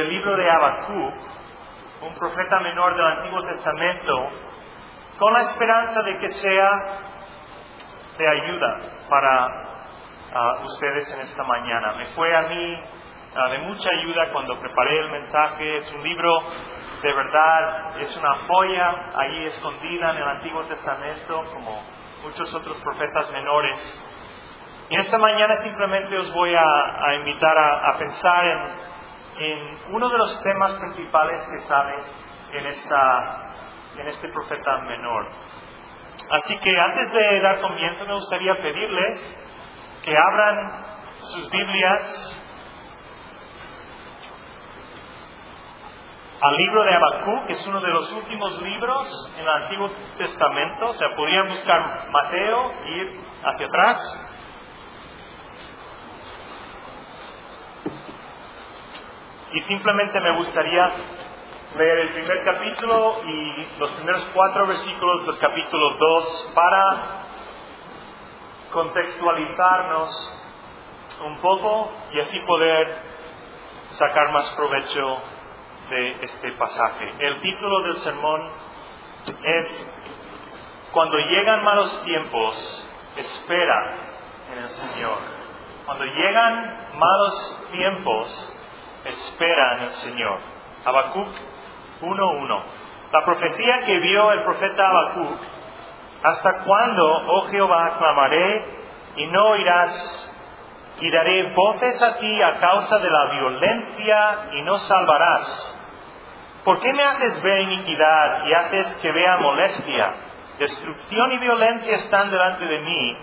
del libro de Habacuc, un profeta menor del Antiguo Testamento, con la esperanza de que sea de ayuda para ah, ustedes en esta mañana. Me fue a mí ah, de mucha ayuda cuando preparé el mensaje. Es un libro de verdad, es una joya ahí escondida en el Antiguo Testamento, como muchos otros profetas menores. Y esta mañana simplemente os voy a, invitar a, pensar en, uno de los temas principales que sale en, esta, en este profeta menor. Así que antes de dar comienzo me gustaría pedirles que abran sus Biblias al libro de Habacuc, que es uno de los últimos libros en el Antiguo Testamento. O sea, podrían buscar Mateo, ir hacia atrás. Y simplemente me gustaría leer el primer capítulo y los primeros cuatro versículos del capítulo 2 para contextualizarnos un poco y así poder sacar más provecho de este pasaje. El título del sermón es Cuando llegan malos tiempos, espera en el Señor. Cuando llegan malos tiempos, espera en el Señor. Habacuc 1.1. La profecía que vio el profeta Habacuc, ¿hasta cuándo, oh Jehová, clamaré y no oirás y daré voces a ti a causa de la violencia y no salvarás. ¿Por qué me haces ver iniquidad y haces que vea molestia? Destrucción y violencia están delante de mí,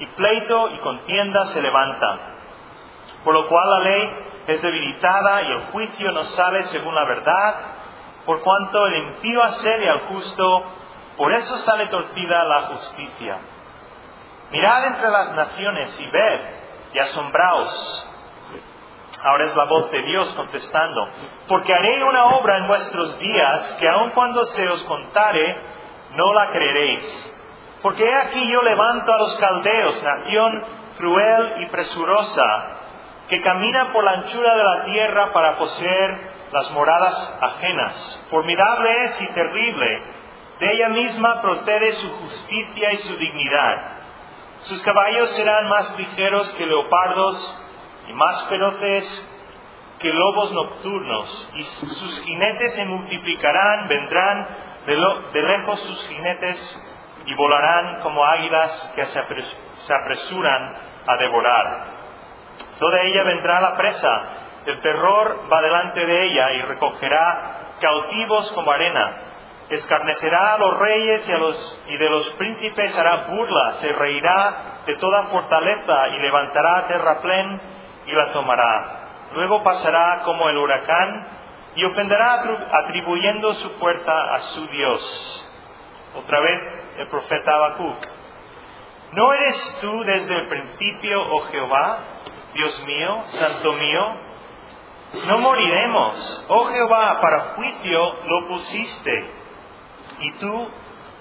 y pleito y contienda se levantan. Por lo cual la ley es debilitada y el juicio no sale según la verdad, por cuanto el impío asede al justo, por eso sale torcida la justicia. Mirad entre las naciones y ved y asombraos Ahora es la voz de Dios contestando, porque haré una obra en vuestros días que aun cuando se os contare, no la creeréis. Porque he aquí yo levanto a los caldeos, nación cruel y presurosa, que camina por la anchura de la tierra para poseer las moradas ajenas. Formidable es y terrible, de ella misma procede su justicia y su dignidad. Sus caballos serán más ligeros que leopardos, y más feroces que lobos nocturnos, y sus jinetes se multiplicarán, vendrán de, lejos sus jinetes y volarán como águilas que se, apresuran a devorar. Toda ella vendrá la presa, el terror va delante de ella y recogerá cautivos como arena. Escarnecerá a los reyes y, a los, y de los príncipes hará burla, se reirá de toda fortaleza y levantará terraplén y la tomará. Luego pasará como el huracán y ofenderá atribuyendo su fuerza a su Dios. Otra vez el profeta Habacuc. ¿No eres tú desde el principio, oh Jehová, Dios mío, Santo mío? No moriremos, oh Jehová, para juicio lo pusiste, y tú,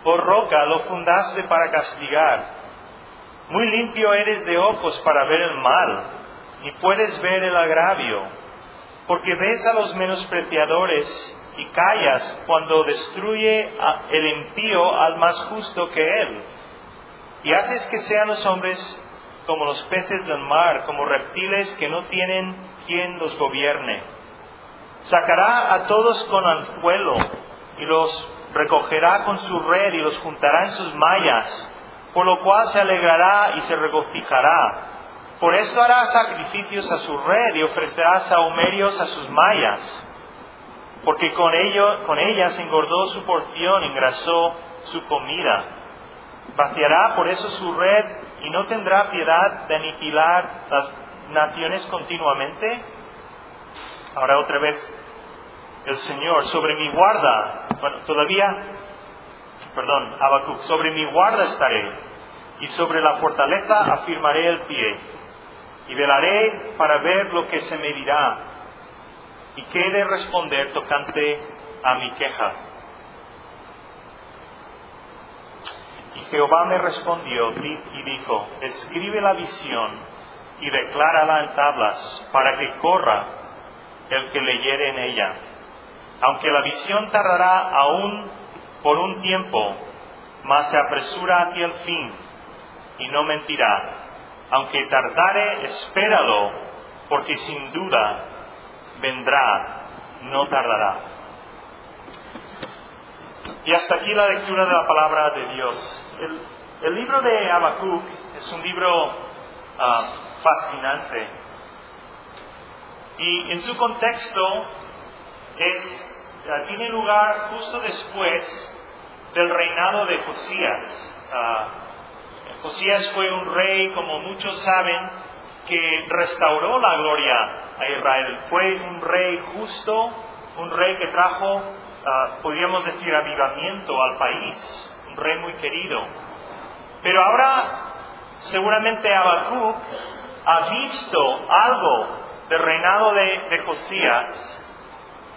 oh roca, lo fundaste para castigar. Muy limpio eres de ojos para ver el mal y puedes ver el agravio, porque ves a los menospreciadores y callas cuando destruye el impío al más justo que él. Y haces que sean los hombres como los peces del mar, como reptiles que no tienen quien los gobierne. Sacará a todos con anzuelo y los recogerá con su red y los juntará en sus mallas, por lo cual se alegrará y se regocijará por esto hará sacrificios a su red y ofrecerá sahumerios a sus mallas, porque con, ello, con ellas engordó su porción, engrasó su comida. Vaciará por eso su red y no tendrá piedad de aniquilar las naciones continuamente. Ahora otra vez el Señor, sobre mi guarda, bueno, todavía, perdón, Habacuc, sobre mi guarda estaré y sobre la fortaleza afirmaré el pie y velaré para ver lo que se me dirá y qué de responder tocante a mi queja. Y Jehová me respondió y dijo, escribe la visión y declárala en tablas para que corra el que leyere en ella. Aunque la visión tardará aún por un tiempo, mas se apresura hacia el fin y no mentirá. Aunque tardare, espéralo, porque sin duda vendrá, no tardará. Y hasta aquí la lectura de la palabra de Dios. El, libro de Habacuc es un libro ah, fascinante. Y en su contexto es, ah, tiene lugar justo después del reinado de Josías. Ah, Josías fue un rey, como muchos saben, que restauró la gloria a Israel. Fue un rey justo, un rey que trajo, podríamos decir, avivamiento al país, un rey muy querido. Pero ahora, seguramente Habacuc ha visto algo del reinado de, Josías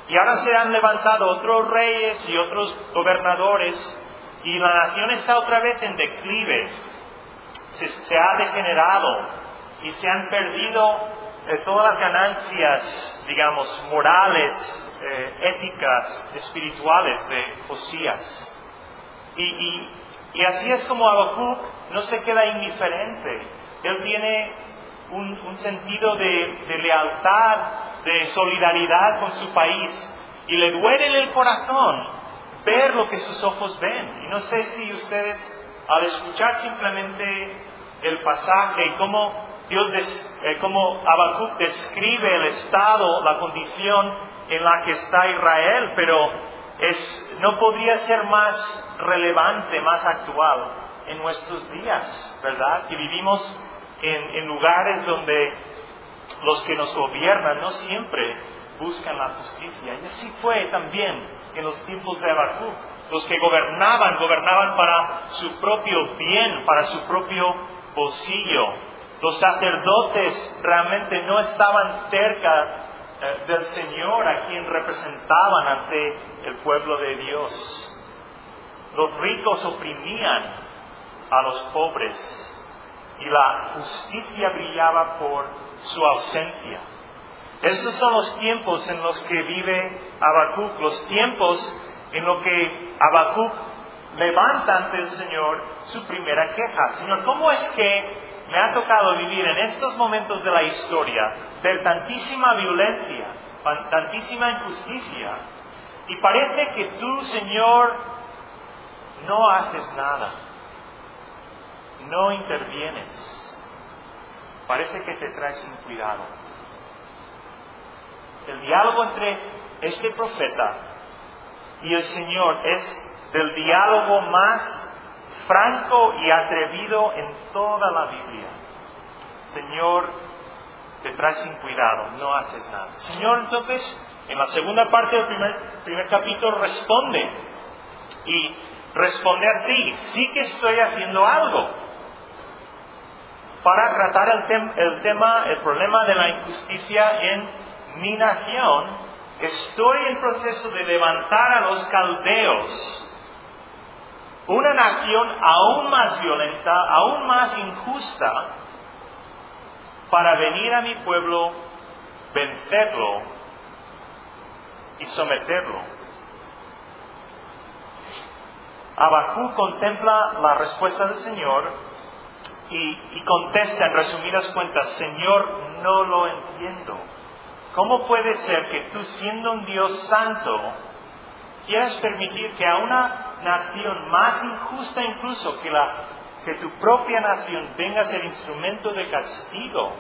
y ahora se han levantado otros reyes y otros gobernadores y la nación está otra vez en declive. Se, ha degenerado y se han perdido eh, todas las ganancias, digamos, morales, eh, éticas, espirituales de Josías. Y, y, así es como Habacuc no se queda indiferente. Él tiene un, sentido de lealtad de solidaridad con su país y le duele en el corazón ver lo que sus ojos ven. Y no sé si ustedes, al escuchar simplemente el pasaje y cómo Dios, eh, cómo Habacuc describe el estado, la condición en la que está Israel, pero es, no podría ser más relevante, más actual en nuestros días, ¿verdad? Que vivimos en, lugares donde los que nos gobiernan no siempre buscan la justicia. Y así fue también en los tiempos de Habacuc. Los que gobernaban, gobernaban para su propio bien, para su propio bolsillo. Los sacerdotes realmente no estaban cerca eh, del Señor a quien representaban ante el pueblo de Dios. Los ricos oprimían a los pobres y la justicia brillaba por su ausencia. Estos son los tiempos en los que vive Habacuc, los tiempos en los que Habacuc levanta ante el Señor su primera queja. Señor, ¿cómo es que me ha tocado vivir en estos momentos de la historia, ver tantísima violencia, tantísima injusticia? Y parece que tú, Señor, no haces nada, no intervienes parece que te trae sin cuidado. El diálogo entre este profeta y el Señor es del diálogo más franco y atrevido en toda la Biblia. Señor, te trae sin cuidado, no haces nada. Señor, entonces, en la segunda parte del primer, primer capítulo responde. Y responde así, sí que estoy haciendo algo para tratar el, tema, el problema de la injusticia en mi nación, estoy en proceso de levantar a los caldeos, una nación aún más violenta, aún más injusta, para venir a mi pueblo, vencerlo y someterlo. Abacú contempla la respuesta del Señor y, contesta en resumidas cuentas, Señor, no lo entiendo. ¿Cómo puede ser que tú siendo un Dios santo quieras permitir que a una nación más injusta incluso que, la, que tu propia nación venga a ser instrumento de castigo?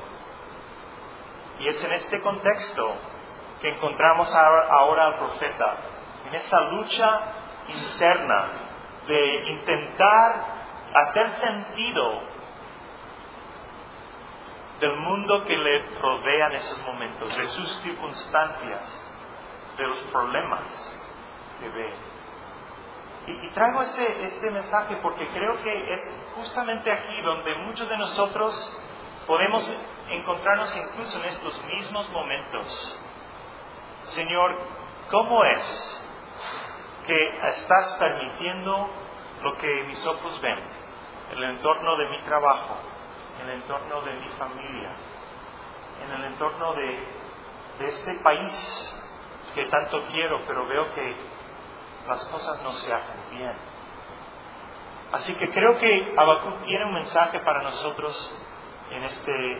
Y es en este contexto que encontramos ahora al profeta, en esa lucha interna de intentar hacer sentido del mundo que le rodea en esos momentos, de sus circunstancias, de los problemas que ve. Y, traigo este, este mensaje porque creo que es justamente aquí donde muchos de nosotros podemos encontrarnos incluso en estos mismos momentos. Señor, ¿cómo es que estás permitiendo lo que mis ojos ven, en el entorno de mi trabajo, el entorno de mi familia, en el entorno de de este país que tanto quiero, pero veo que las cosas no se hacen bien. Así que creo que Habacuc tiene un mensaje para nosotros en este,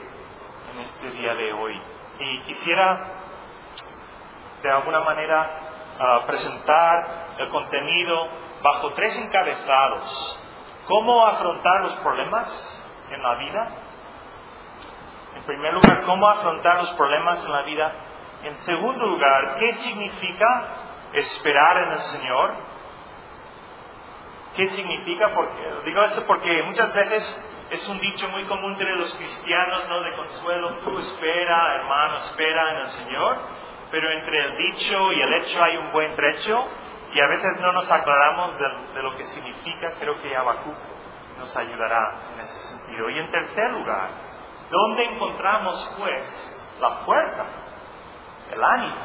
en este día de hoy. Y quisiera de alguna manera ah, presentar el contenido bajo tres encabezados. ¿Cómo afrontar los problemas en la vida? En primer lugar, ¿cómo afrontar los problemas en la vida? En segundo lugar, ¿qué significa esperar en el Señor? ¿Qué significa? Porque, digo esto porque muchas veces es un dicho muy común entre los cristianos, ¿no? De consuelo, tú espera, hermano, espera en el Señor, pero entre el dicho y el hecho hay un buen trecho y a veces no nos aclaramos de, lo que significa, creo que Habacuc nos ayudará en ese sentido. Y en tercer lugar, ¿dónde encontramos pues la fuerza, el ánimo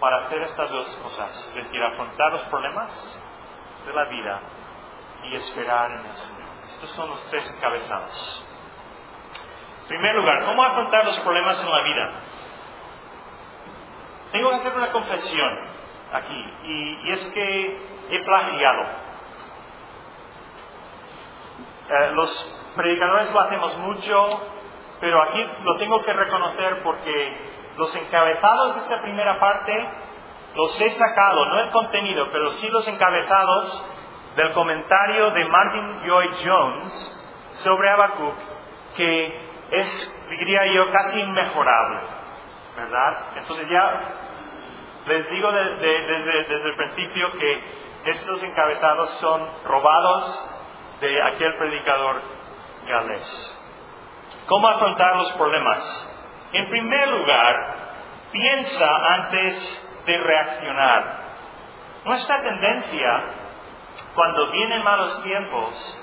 para hacer estas dos cosas? Es decir, afrontar los problemas de la vida y esperar en el Señor. Estos son los tres encabezados. En primer lugar, ¿cómo afrontar los problemas en la vida? Tengo que hacer una confesión aquí, y, es que he plagiado. Eh, los predicadores lo hacemos mucho, pero aquí lo tengo que reconocer porque los encabezados de esta primera parte los he sacado, no el contenido, pero sí los encabezados del comentario de Martin Lloyd Jones sobre Habacuc, que es, diría yo, casi inmejorable, ¿verdad? Entonces ya les digo desde el principio que estos encabezados son robados de aquel predicador galés. ¿Cómo afrontar los problemas? En primer lugar, piensa antes de reaccionar. Nuestra tendencia, cuando vienen malos tiempos,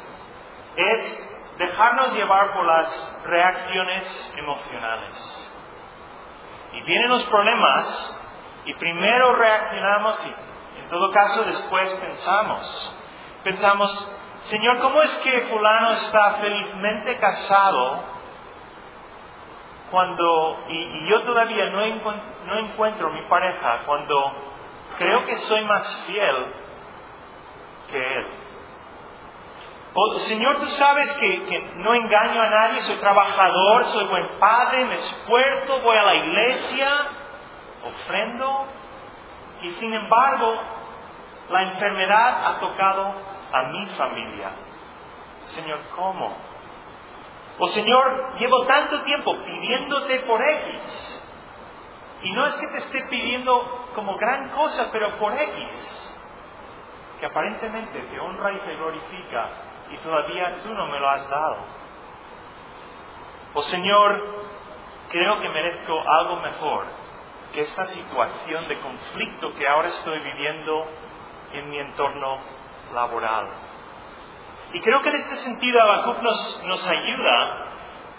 es dejarnos llevar por las reacciones emocionales. Y vienen los problemas y primero reaccionamos y en todo caso después pensamos. Pensamos, Señor, ¿cómo es que fulano está felizmente casado cuando, y, yo todavía no, no encuentro mi pareja, cuando creo que soy más fiel que él? Oh, Señor, tú sabes que, que, no engaño a nadie, soy trabajador, soy buen padre, me esfuerzo, voy a la iglesia, ofrendo y sin embargo la enfermedad ha tocado a mi familia. Señor, ¿cómo? O Señor, llevo tanto tiempo pidiéndote por X. Y no es que te esté pidiendo como gran cosa, pero por X. Que aparentemente te honra y te glorifica y todavía tú no me lo has dado. O Señor, creo que merezco algo mejor que esta situación de conflicto que ahora estoy viviendo en mi entorno laboral. Y creo que en este sentido Habacuc nos, nos ayuda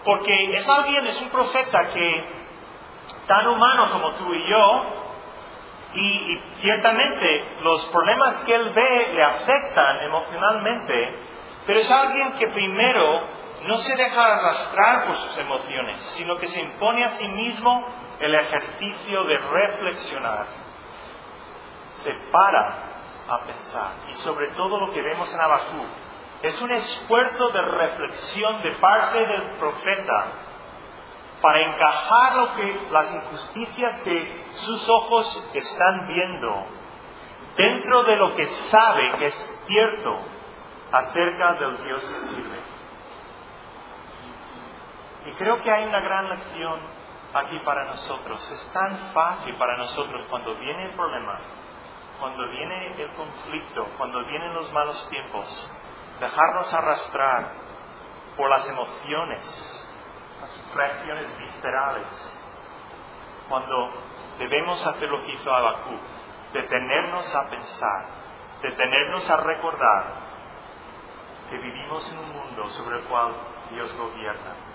porque es alguien, es un profeta que tan humano como tú y yo, y, y, ciertamente los problemas que él ve le afectan emocionalmente, pero es alguien que primero no se deja arrastrar por sus emociones, sino que se impone a sí mismo el ejercicio de reflexionar, se para a pensar. Y sobre todo lo que vemos en Abacú es un esfuerzo de reflexión de parte del profeta para encajar lo que, las injusticias que sus ojos están viendo dentro de lo que sabe que es cierto acerca del Dios que sirve. Y creo que hay una gran lección aquí para nosotros. Es tan fácil para nosotros cuando viene el problema, cuando viene el conflicto, cuando vienen los malos tiempos, dejarnos arrastrar por las emociones, las reacciones viscerales, cuando debemos hacer lo que hizo Abacú, detenernos a pensar, detenernos a recordar que vivimos en un mundo sobre el cual Dios gobierna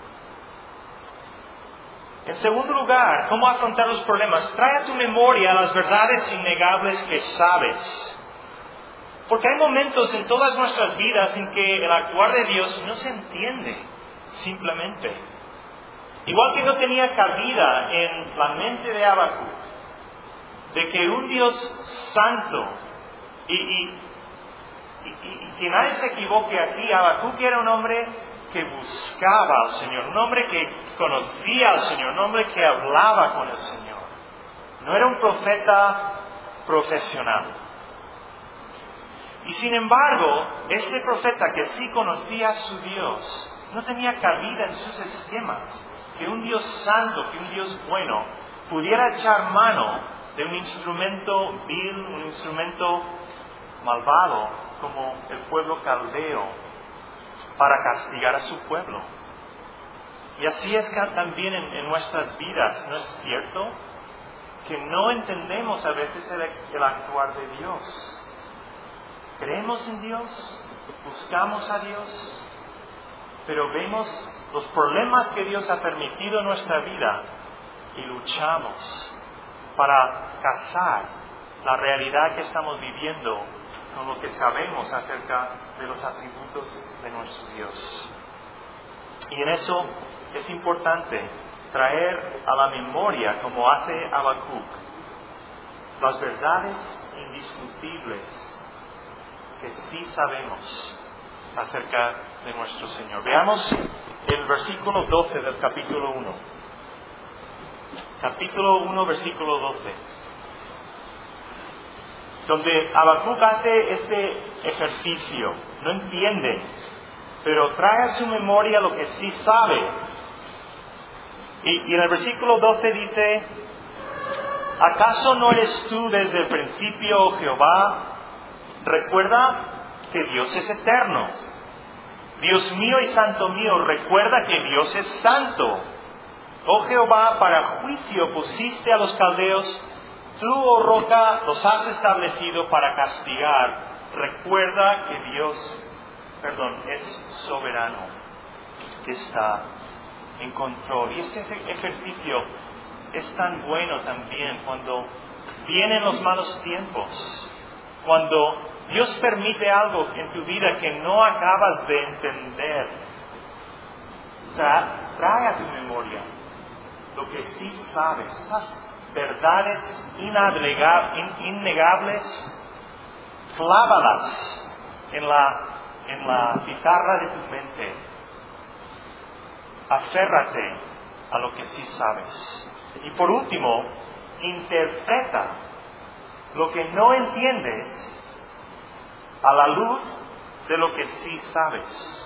en segundo lugar, ¿cómo afrontar los problemas? Trae a tu memoria las verdades innegables que sabes. Porque hay momentos en todas nuestras vidas en que el actuar de Dios no se entiende simplemente. Igual que no tenía cabida en la mente de Habacuc de que un Dios santo y, y, que nadie se equivoque aquí, Habacuc era un hombre que buscaba al Señor, un hombre que conocía al Señor, un hombre que hablaba con el Señor. No era un profeta profesional. Y sin embargo, este profeta que sí conocía a su Dios, no tenía cabida en sus esquemas que un Dios santo, que un Dios bueno, pudiera echar mano de un instrumento vil, un instrumento malvado, como el pueblo caldeo, para castigar a su pueblo. Y así es también en, nuestras vidas, ¿no es cierto? Que no entendemos a veces el actuar de Dios. Creemos en Dios, buscamos a Dios, pero vemos los problemas que Dios ha permitido en nuestra vida y luchamos para cazar la realidad que estamos viviendo con lo que sabemos acerca de los atributos de nuestro Dios. Y en eso es importante traer a la memoria, como hace Habacuc, las verdades indiscutibles que sí sabemos acerca de nuestro Señor. Veamos el versículo 12 del capítulo 1. Capítulo 1, versículo 12. Donde Habacuc hace este ejercicio, no entiende, pero trae a su memoria lo que sí sabe. Y, y en el versículo 12 dice, ¿acaso no eres tú desde el principio, Jehová? Recuerda que Dios es eterno Dios mío y santo mío, recuerda que Dios es santo. Oh Jehová, para juicio pusiste a los caldeos, tú, oh roca, los has establecido para castigar. Recuerda que Dios, perdón, es soberano, que está en control. Y este ejercicio es tan bueno también cuando vienen los malos tiempos, cuando Dios permite algo en tu vida que no acabas de entender. trae a tu memoria lo que sí sabes, verdades innegables, clávalas en la, la pizarra de tu mente. Aférrate a lo que sí sabes. Y por último, interpreta lo que no entiendes a la luz de lo que sí sabes.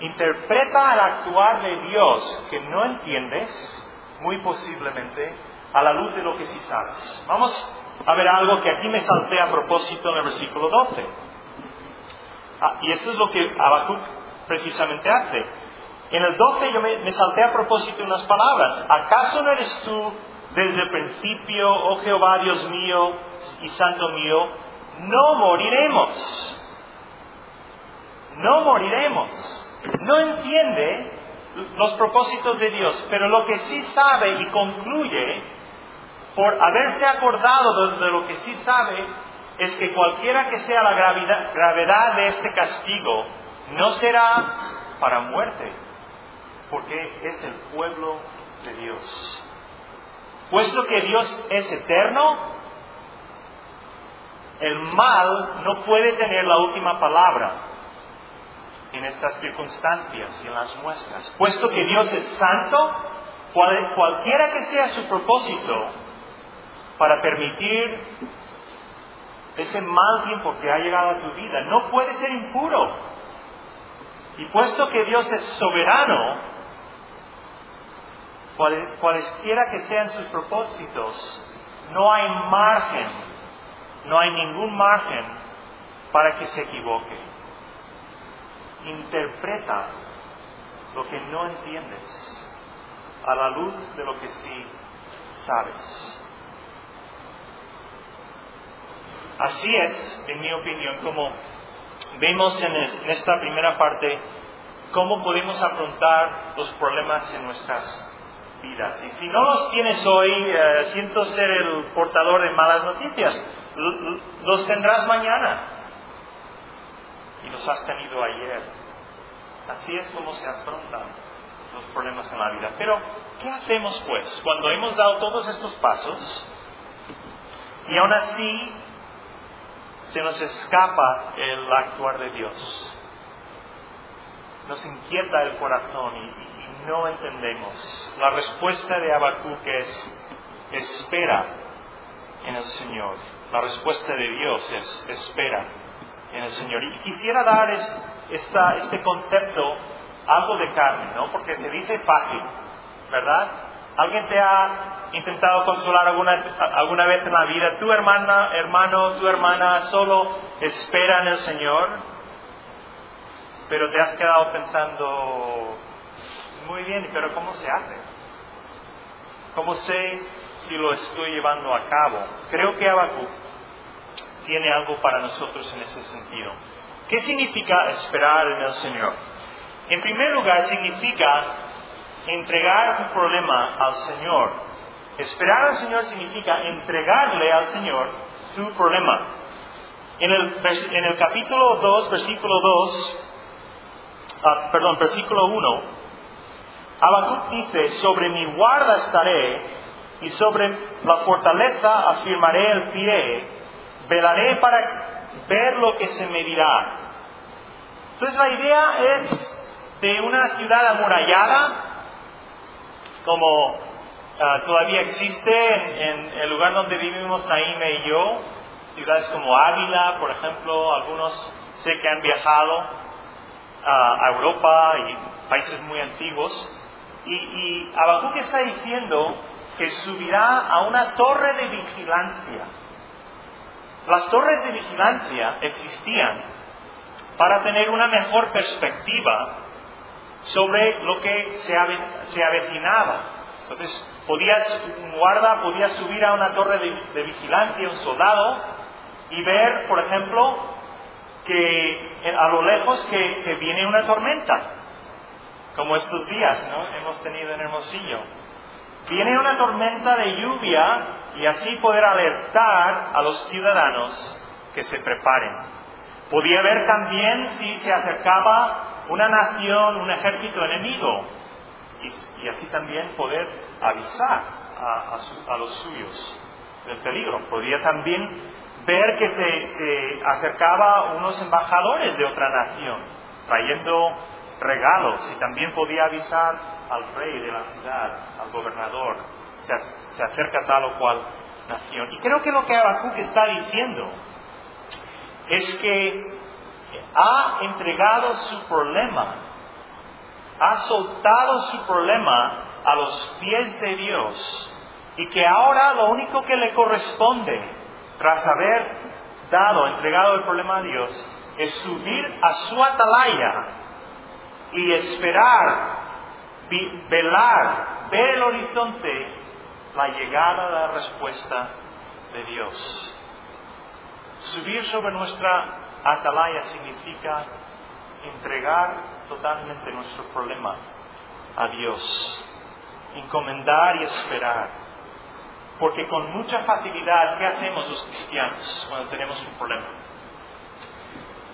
Interpreta el actuar de Dios que no entiendes, muy posiblemente, a la luz de lo que sí sabes. Vamos a ver algo que aquí me salté a propósito en el versículo 12. Ah, y esto es lo que Habacuc precisamente hace. En el 12 yo me, me salté a propósito unas palabras. ¿Acaso no eres tú desde el principio, oh Jehová Dios mío y Santo mío, no moriremos. No moriremos. No entiende los propósitos de Dios, pero lo que sí sabe y concluye, por haberse acordado de, lo que sí sabe, es que cualquiera que sea la gravedad, gravedad de este castigo, no será para muerte, porque es el pueblo de Dios. Puesto que Dios es eterno, el mal no puede tener la última palabra en estas circunstancias y en las muestras. Puesto que Dios es santo, cualquiera que sea su propósito para permitir ese mal tiempo que ha llegado a tu vida, no puede ser impuro. Y puesto que Dios es soberano, cualesquiera que sean sus propósitos, no hay margen no hay ningún margen para que se equivoque. Interpreta lo que no entiendes a la luz de lo que sí sabes. Así es, en mi opinión, como vemos en esta primera parte, cómo podemos afrontar los problemas en nuestras vidas. Y si no los tienes hoy, eh, siento ser el portador de malas noticias los tendrás mañana. Y los has tenido ayer. Así es como se afrontan los problemas en la vida. Pero, ¿qué hacemos pues cuando hemos dado todos estos pasos y aún así se nos escapa el actuar de Dios? Nos inquieta el corazón y, no entendemos. La respuesta de Habacuc es espera en el Señor. La respuesta de Dios es espera en el Señor. Y quisiera dar este concepto algo de carne, ¿no? Porque se dice fácil, ¿verdad? ¿Alguien te ha intentado consolar alguna, alguna vez en la vida? Tu hermana, hermano, tu hermana solo espera en el Señor, pero te has quedado pensando, muy bien, pero ¿cómo se hace? ¿Cómo sé si lo estoy llevando a cabo? Creo que Abacu tiene algo para nosotros en ese sentido. ¿Qué significa esperar en el Señor? En primer lugar, significa entregar un problema al Señor. Esperar al Señor significa entregarle al Señor tu problema. En el, en el capítulo 2, versículo 2, ah, perdón, versículo 1, Habacuc dice, sobre mi guarda estaré y sobre la fortaleza afirmaré el pie, velaré para ver lo que se me dirá. Entonces la idea es de una ciudad amurallada, como ah, todavía existe en, el lugar donde vivimos Naime y yo, ciudades como Ávila, por ejemplo, algunos sé que han viajado ah, a Europa y países muy antiguos, y, y está diciendo que subirá a una torre de vigilancia. Las torres de vigilancia existían para tener una mejor perspectiva sobre lo que se, avecinaba. Entonces, un guarda podía subir a una torre de, vigilancia, un soldado, y ver, por ejemplo, que a lo lejos que, viene una tormenta, como estos días, ¿no? Hemos tenido en Hermosillo. Viene una tormenta de lluvia y así poder alertar a los ciudadanos que se preparen. Podía ver también si se acercaba una nación, un ejército enemigo, y, así también poder avisar a, los suyos del peligro. Podría también ver que se, se acercaba unos embajadores de otra nación, trayendo regalos, y también podía avisar al rey de la ciudad, al gobernador, se acerca tal o cual nación. Y creo que lo que Habacuc está diciendo es que ha entregado su problema, ha soltado su problema a los pies de Dios y que ahora lo único que le corresponde, tras haber dado, entregado el problema a Dios, es subir a su atalaya y esperar, velar, ver el horizonte, la llegada de la respuesta de Dios. Subir sobre nuestra Atalaya significa entregar totalmente nuestro problema a Dios, encomendar y esperar. Porque con mucha facilidad, ¿qué hacemos los cristianos cuando tenemos un problema?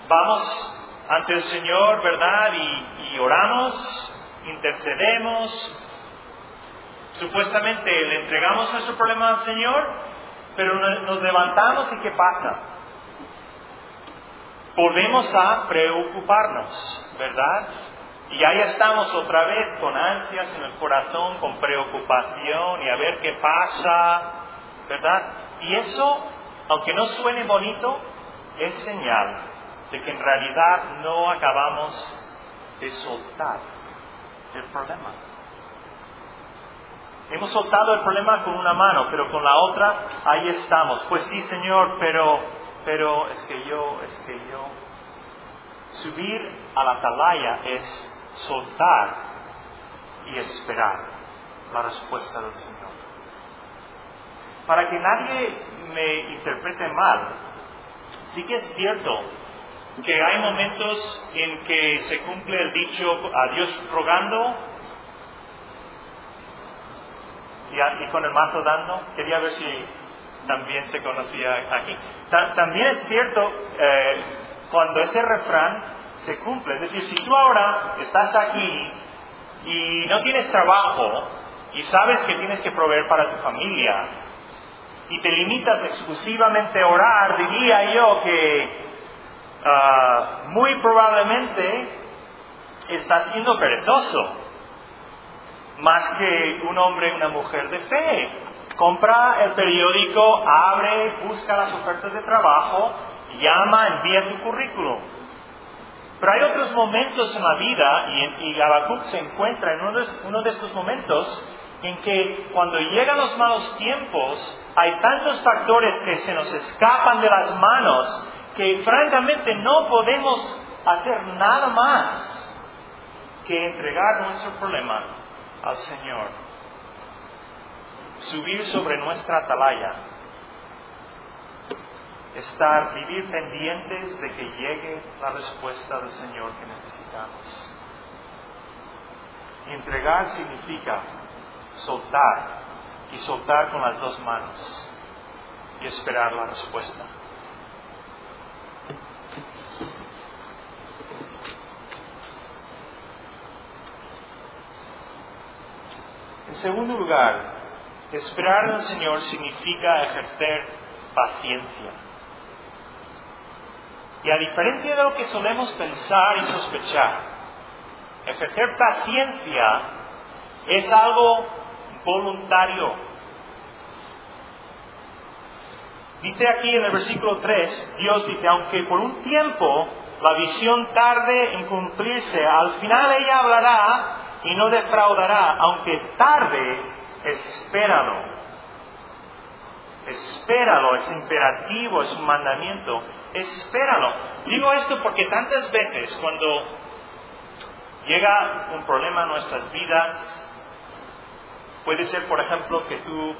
Vamos ante el Señor, ¿verdad? Y, oramos, intercedemos, supuestamente le entregamos nuestro problema al Señor, pero nos levantamos y ¿qué pasa? volvemos a preocuparnos, ¿verdad? Y ahí estamos otra vez con ansias en el corazón, con preocupación y a ver qué pasa, ¿verdad? Y eso, aunque no suene bonito, es señal de que en realidad no acabamos de soltar el problema. Hemos soltado el problema con una mano, pero con la otra ahí estamos. Pues sí, Señor, pero pero es que yo, es que yo. Subir a la atalaya es soltar y esperar la respuesta del Señor. Para que nadie me interprete mal, sí que es cierto que hay momentos en que se cumple el dicho a Dios rogando y, con el mazo dando. Quería ver si también se conocía aquí. también es cierto eh, cuando ese refrán se cumple. Es decir, si tú ahora estás aquí y no tienes trabajo y sabes que tienes que proveer para tu familia y te limitas exclusivamente a orar, diría yo que ah, muy probablemente estás siendo perezoso más que un hombre y una mujer de fe. Compra el periódico, abre, busca las ofertas de trabajo, llama, envía tu currículum. Pero hay otros momentos en la vida, y, y Habacuc se encuentra en uno de, uno de estos momentos, en que cuando llegan los malos tiempos, hay tantos factores que se nos escapan de las manos que francamente no podemos hacer nada más que entregar nuestro problema al Señor. Subir sobre nuestra atalaya estar, vivir pendientes de que llegue la respuesta del Señor que necesitamos. Entregar significa soltar y soltar con las dos manos y esperar la respuesta. En segundo lugar, esperar el Señor significa ejercer paciencia. Y a diferencia de lo que solemos pensar y sospechar, ejercer paciencia es algo voluntario. Dice aquí en el versículo 3, Dios dice, aunque por un tiempo la visión tarde en cumplirse, al final ella hablará y no defraudará, aunque tarde, espéralo. Espéralo, es imperativo, es un mandamiento espéralo. Digo esto porque tantas veces cuando llega un problema a nuestras vidas, puede ser, por ejemplo, que tú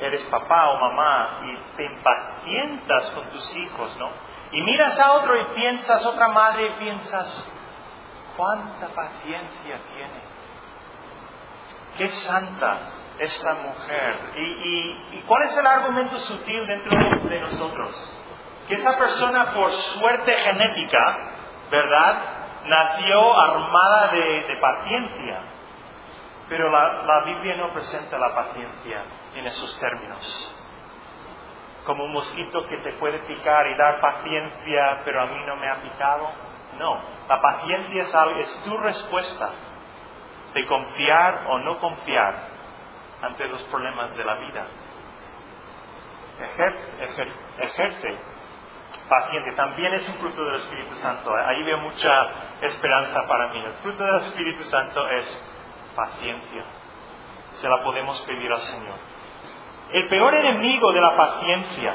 eres papá o mamá y te impacientas con tus hijos, ¿no? Y miras a otro y piensas, otra madre y piensas, ¿cuánta paciencia tiene? Qué santa esta mujer. ¿Y, y cuál es el argumento sutil dentro de nosotros? que esa persona por suerte genética, ¿verdad? Nació armada de, paciencia. Pero la, la Biblia no presenta la paciencia en esos términos. Como un mosquito que te puede picar y dar paciencia, pero a mí no me ha picado. No, la paciencia es, algo, es tu respuesta de confiar o no confiar ante los problemas de la vida. ejerce paciente. También es un fruto del Espíritu Santo. Ahí veo mucha esperanza para mí. El fruto del Espíritu Santo es paciencia. Se la podemos pedir al Señor. El peor enemigo de la paciencia,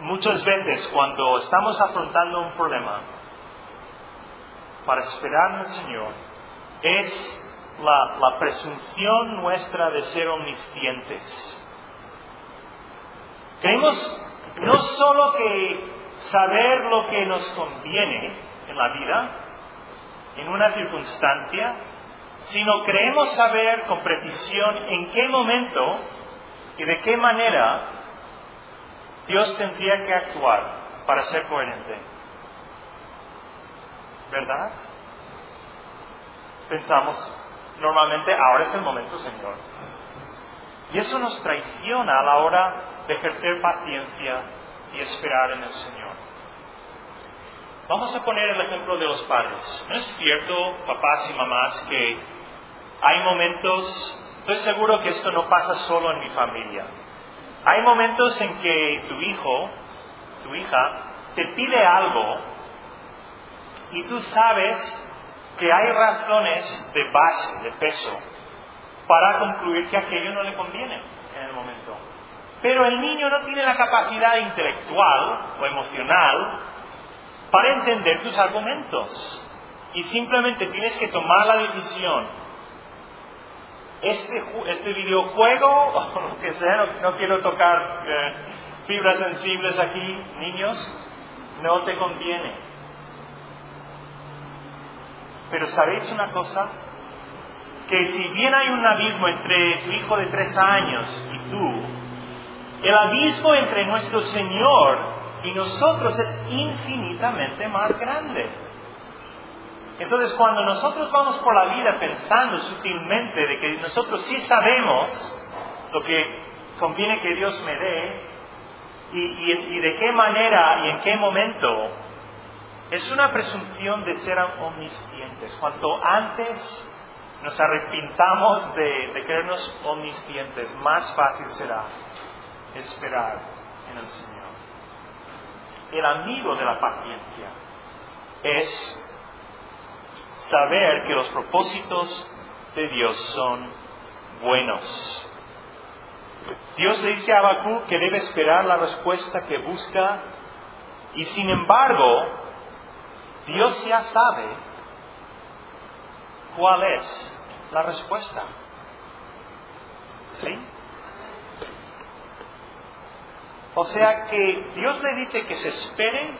muchas veces cuando estamos afrontando un problema, para esperar en el Señor, es la, presunción nuestra de ser omniscientes. Creemos no solo que saber lo que nos conviene en la vida, en una circunstancia, sino creemos saber con precisión en qué momento y de qué manera Dios tendría que actuar para ser coherente. ¿Verdad? Pensamos, normalmente ahora es el momento, Señor. Y eso nos traiciona a la hora de ejercer paciencia y esperar en el Señor. Vamos a poner el ejemplo de los padres. ¿No es cierto, papás y mamás, que hay momentos, estoy seguro que esto no pasa solo en mi familia, hay momentos en que tu hijo, tu hija, te pide algo y tú sabes que hay razones de base, de peso, para concluir que aquello no le conviene en el momento. Pero el niño no tiene la capacidad intelectual o emocional para entender tus argumentos. Y simplemente tienes que tomar la decisión. Este, este videojuego, o lo que sea, no, quiero tocar eh, fibras sensibles aquí, niños, no te conviene. Pero ¿sabéis una cosa? Que si bien hay un abismo entre tu hijo de tres años y tú, el abismo entre nuestro Señor y nosotros es infinitamente más grande. Entonces, cuando nosotros vamos por la vida pensando sutilmente de que nosotros sí sabemos lo que conviene que Dios me dé y, y de qué manera y en qué momento, es una presunción de ser omniscientes. Cuanto antes nos arrepintamos de, de creernos omniscientes, más fácil será esperar en el Señor. El amigo de la paciencia es saber que los propósitos de Dios son buenos. Dios le dice a Abacú que debe esperar la respuesta que busca y sin embargo Dios ya sabe cuál es la respuesta. ¿Sí? O sea que Dios le dice que se espere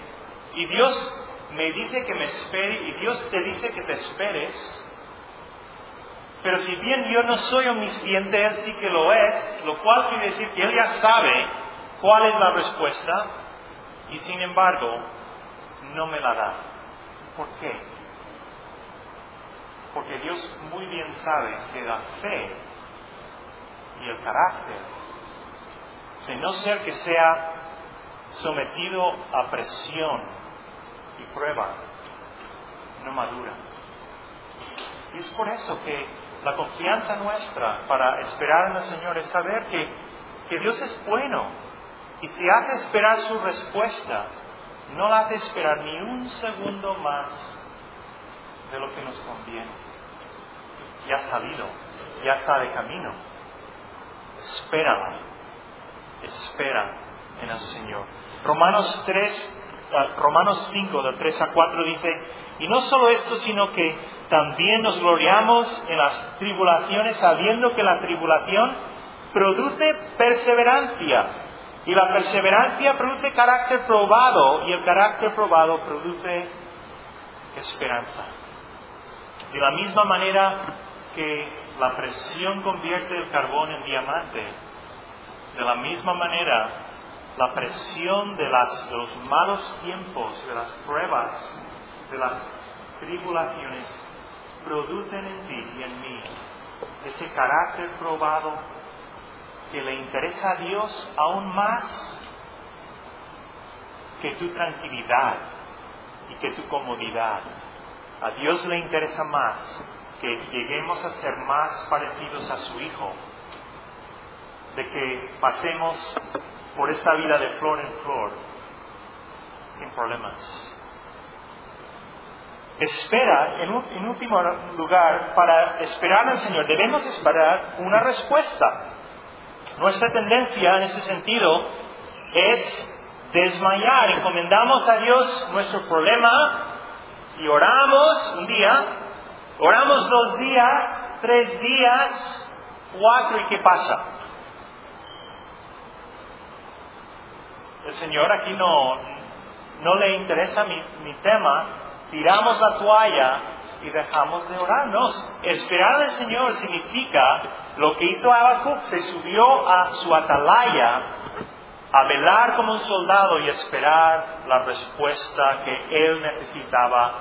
y Dios me dice que me espere y Dios te dice que te esperes. Pero si bien yo no soy omnisciente, Él sí que lo es, lo cual quiere decir que Él ya sabe cuál es la respuesta y sin embargo no me la da. ¿Por qué? Porque Dios muy bien sabe que la fe y el carácter, de no ser que sea sometido a presión y prueba, no madura. Y es por eso que la confianza nuestra para esperar en el Señor es saber que, que Dios es bueno y si hace esperar su respuesta, no la hace esperar ni un segundo más de lo que nos conviene. Ya ha salido, ya está de camino. Espérala, espera en el Señor. Romanos 3, ah, Romanos 5, del 3 a 4 dice, y no solo esto, sino que también nos gloriamos en las tribulaciones sabiendo que la tribulación produce perseverancia y la perseverancia produce carácter probado y el carácter probado produce esperanza. De la misma manera que la presión convierte el carbón en diamante, de la misma manera la presión de, los malos tiempos, de las pruebas, de las tribulaciones, producen en ti y en mí ese carácter probado que le interesa a Dios aún más que tu tranquilidad y que tu comodidad. A Dios le interesa más que lleguemos a ser más parecidos a su Hijo, de que pasemos por esta vida de flor en flor sin problemas. Espera, en, en último lugar, para esperar al Señor, debemos esperar una respuesta. Nuestra tendencia en ese sentido es desmayar. Encomendamos a Dios nuestro problema y oramos un día, oramos dos días, tres días, cuatro y ¿qué pasa? El Señor aquí no, no le interesa mi, mi tema, tiramos la toalla y dejamos de orarnos. Esperar al Señor significa lo que hizo Habacuc, se subió a su atalaya a velar como un soldado y esperar la respuesta que él necesitaba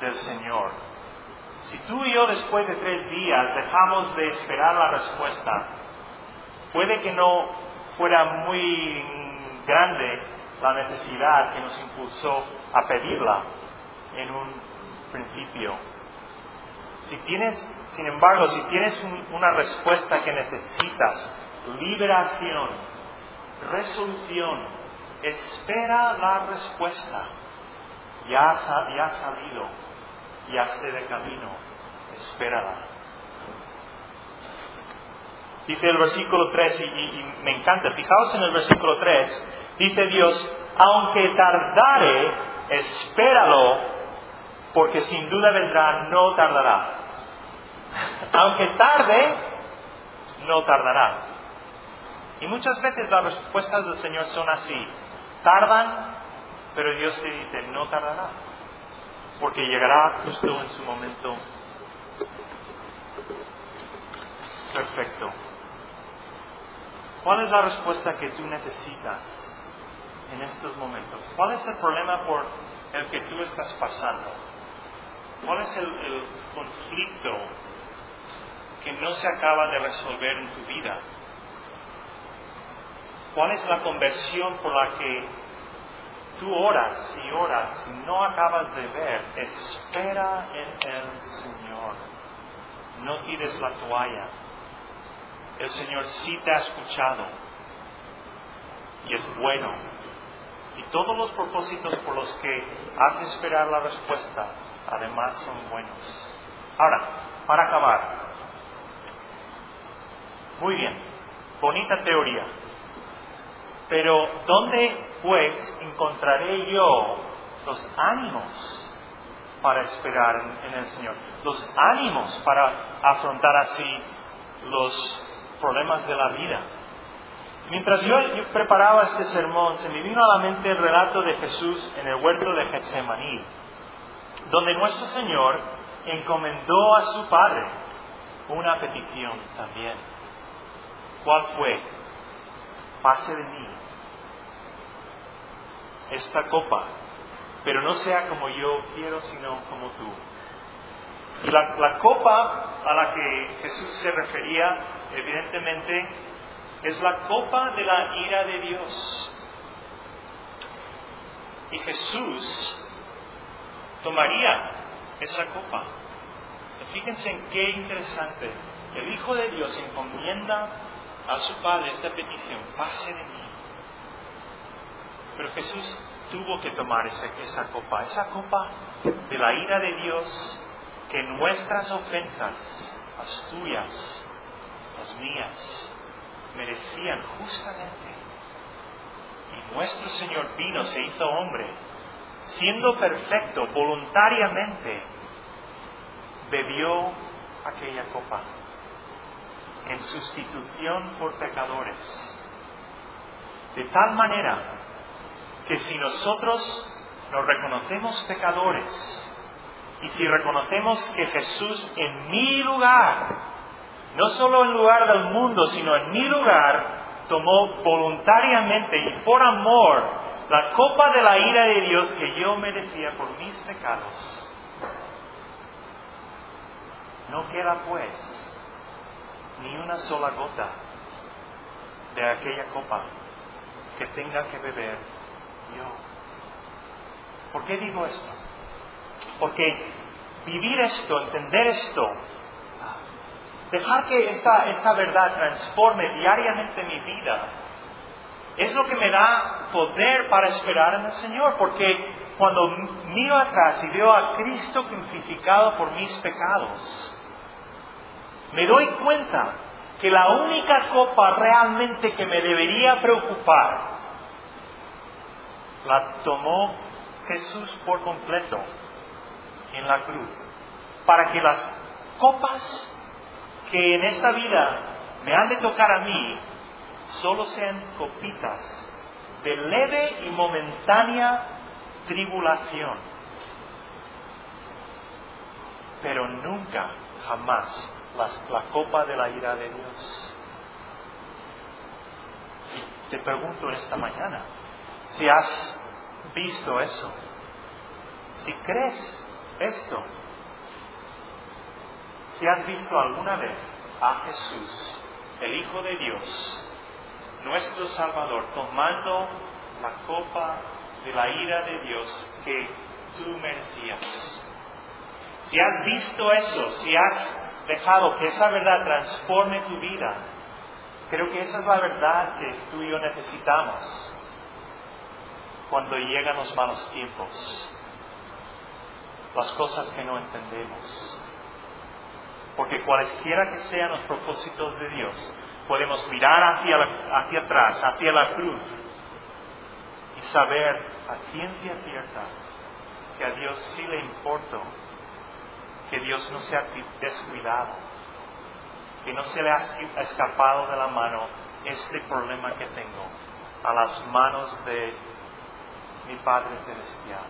del Señor. Si tú y yo después de tres días dejamos de esperar la respuesta, puede que no fuera muy grande la necesidad que nos impulsó a pedirla en un principio si tienes, sin embargo, si tienes una respuesta que necesitas, liberación, resolución, espera la respuesta. Ya, ya ha salido, ya esté de camino, espérala. Dice el versículo 3, y, y, me encanta, fijaos en el versículo 3, dice Dios, aunque tardare, espéralo porque sin duda vendrá, no tardará. Aunque tarde, no tardará. Y muchas veces las respuestas del Señor son así. Tardan, pero Dios te dice, no tardará. Porque llegará justo en su momento perfecto. ¿Cuál es la respuesta que tú necesitas en estos momentos? ¿Cuál es el problema por el que tú estás pasando? ¿Cuál es el, el conflicto que no se acaba de resolver en tu vida? ¿Cuál es la conversión por la que tú oras y oras y no acabas de ver? Espera en el Señor. No tires la toalla. El Señor sí te ha escuchado y es bueno. Y todos los propósitos por los que hace esperar la respuesta, además, son buenos. Ahora, para acabar. Muy bien, bonita teoría. Pero ¿dónde pues encontraré yo los ánimos para esperar en, el Señor? Los ánimos para afrontar así los problemas de la vida. Mientras yo, preparaba este sermón, se me vino a la mente el relato de Jesús en el huerto de Getsemaní, donde nuestro Señor encomendó a su Padre una petición también. ¿Cuál fue? Pase de mí esta copa, pero no sea como yo quiero, sino como tú. La, la copa a la que Jesús se refería, evidentemente, es la copa de la ira de Dios. Y Jesús tomaría esa copa. Fíjense en qué interesante. El Hijo de Dios encomienda a su Padre esta petición, pase de mí. Pero Jesús tuvo que tomar esa, esa copa, esa copa de la ira de Dios que nuestras ofensas, las tuyas, las mías, merecían justamente. Y nuestro Señor vino, se hizo hombre, siendo perfecto, voluntariamente, bebió aquella copa en sustitución por pecadores. De tal manera que si nosotros nos reconocemos pecadores y si reconocemos que Jesús en mi lugar, no solo en lugar del mundo, sino en mi lugar, tomó voluntariamente y por amor la copa de la ira de Dios que yo merecía por mis pecados. No queda pues ni una sola gota de aquella copa que tenga que beber ¿Por qué digo esto? Porque vivir esto, entender esto, dejar que esta, esta verdad transforme diariamente mi vida, es lo que me da poder para esperar en el Señor, porque cuando miro atrás y veo a Cristo crucificado por mis pecados, me doy cuenta que la única copa realmente que me debería preocupar la tomó Jesús por completo en la cruz, para que las copas que en esta vida me han de tocar a mí solo sean copitas de leve y momentánea tribulación, pero nunca, jamás la copa de la ira de Dios. Y te pregunto esta mañana, si has visto eso, si crees esto, si has visto alguna vez a Jesús, el Hijo de Dios, nuestro Salvador, tomando la copa de la ira de Dios que tú merecías. Si has visto eso, si has dejado que esa verdad transforme tu vida, creo que esa es la verdad que tú y yo necesitamos cuando llegan los malos tiempos, las cosas que no entendemos. Porque cualesquiera que sean los propósitos de Dios, podemos mirar hacia, hacia atrás, hacia la cruz, y saber a ciencia cierta que a Dios sí le importó, que Dios no se ha descuidado, que no se le ha escapado de la mano este problema que tengo a las manos de mi Padre Celestial.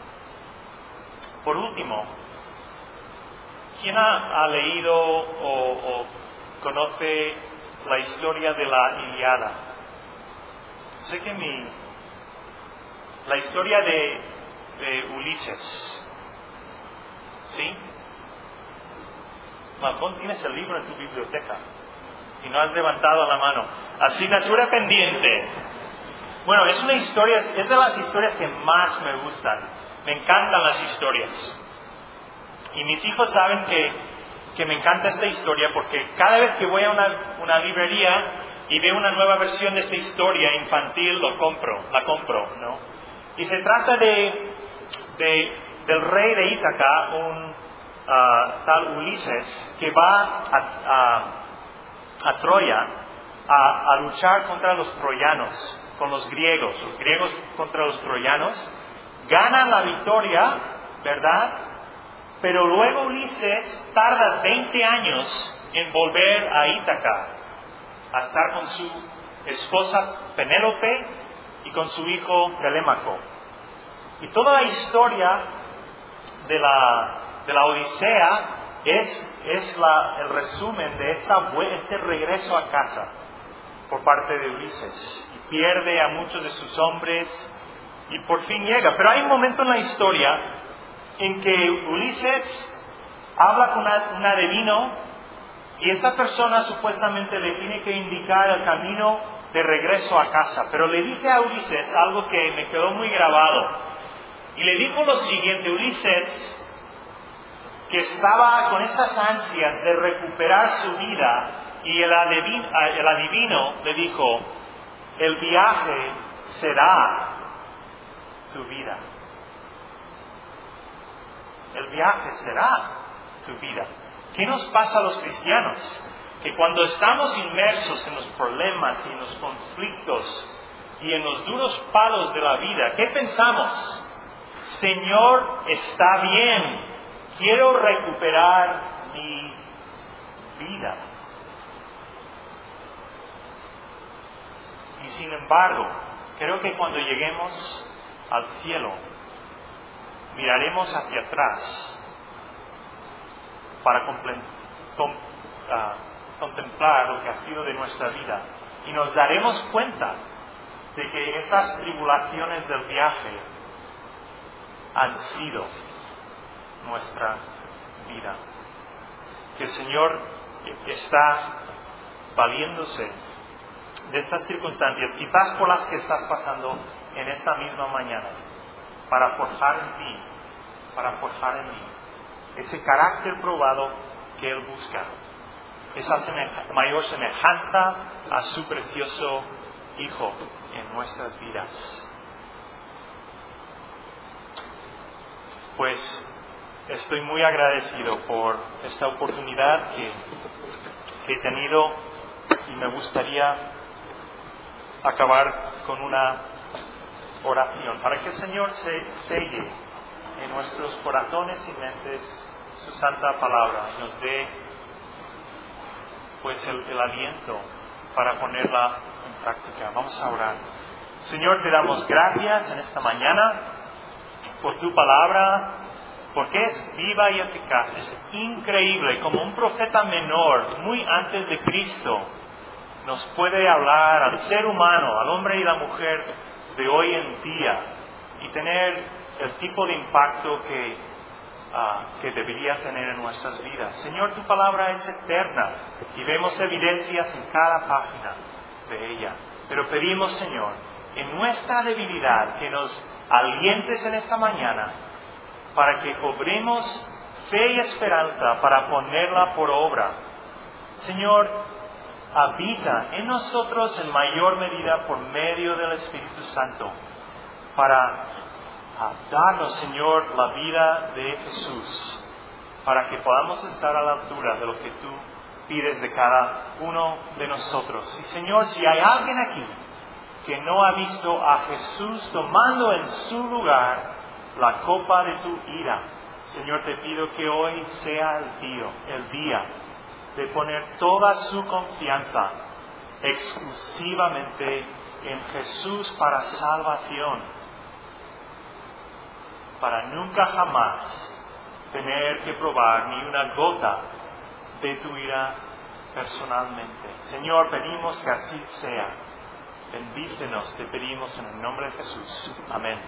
Por último, ¿quién ha, leído o, conoce la historia de la Iliada? Sé que mi, la historia de, de Ulises, ¿sí? Malcón, tienes el libro en tu biblioteca y no has levantado la mano. Asignatura pendiente. Bueno, es una historia, es de las historias que más me gustan. Me encantan las historias. Y mis hijos saben que, que me encanta esta historia porque cada vez que voy a una, una librería y veo una nueva versión de esta historia infantil, lo compro, la compro, ¿no? Y se trata de, de del rey de Ítaca, un tal Ulises, que va a, a, Troya a, a, luchar contra los troyanos, con los griegos, los griegos contra los troyanos, gana la victoria, ¿verdad? Pero luego Ulises tarda 20 años en volver a Ítaca, a estar con su esposa Penélope y con su hijo Telémaco. Y toda la historia de la, de la Odisea es, es la, el resumen de esta, este regreso a casa por parte de Ulises. Y pierde a muchos de sus hombres y por fin llega. Pero hay un momento en la historia en que Ulises habla con un adivino y esta persona supuestamente le tiene que indicar el camino de regreso a casa. Pero le dice a Ulises algo que me quedó muy grabado. Y le dijo lo siguiente, Ulises, que estaba con estas ansias de recuperar su vida, y el adivino, el adivino le dijo, el viaje será tu vida. El viaje será tu vida. ¿Qué nos pasa a los cristianos? Que cuando estamos inmersos en los problemas y en los conflictos y en los duros palos de la vida, ¿qué pensamos? Señor, está bien, quiero recuperar mi vida. Y sin embargo, creo que cuando lleguemos al cielo, miraremos hacia atrás para ah, contemplar lo que ha sido de nuestra vida y nos daremos cuenta de que estas tribulaciones del viaje han sido nuestra vida. Que el Señor está valiéndose de estas circunstancias, quizás por las que estás pasando en esta misma mañana, para forjar en ti, para forjar en mí ese carácter probado que Él busca, esa mayor semejanza a su precioso Hijo en nuestras vidas. pues estoy muy agradecido por esta oportunidad que, he tenido y me gustaría acabar con una oración para que el Señor se selle en nuestros corazones y mentes su santa palabra y nos dé pues el, el aliento para ponerla en práctica. Vamos a orar. Señor, te damos gracias en esta mañana por tu palabra, porque es viva y eficaz, es increíble, como un profeta menor, muy antes de Cristo, nos puede hablar al ser humano, al hombre y la mujer de hoy en día, y tener el tipo de impacto que, ah, que debería tener en nuestras vidas. Señor, tu palabra es eterna y vemos evidencias en cada página de ella. Pero pedimos, Señor, en nuestra debilidad, que nos alientes en esta mañana para que cobremos fe y esperanza para ponerla por obra. Señor, habita en nosotros en mayor medida por medio del Espíritu Santo para darnos, Señor, la vida de Jesús, para que podamos estar a la altura de lo que tú pides de cada uno de nosotros. Y Señor, si hay alguien aquí que no ha visto a Jesús tomando en su lugar la copa de tu ira. Señor, te pido que hoy sea el día, el día de poner toda su confianza exclusivamente en Jesús para salvación, para nunca jamás tener que probar ni una gota de tu ira personalmente. Señor, pedimos que así sea. Bendícenos, te pedimos en el nombre de Jesús. Amén.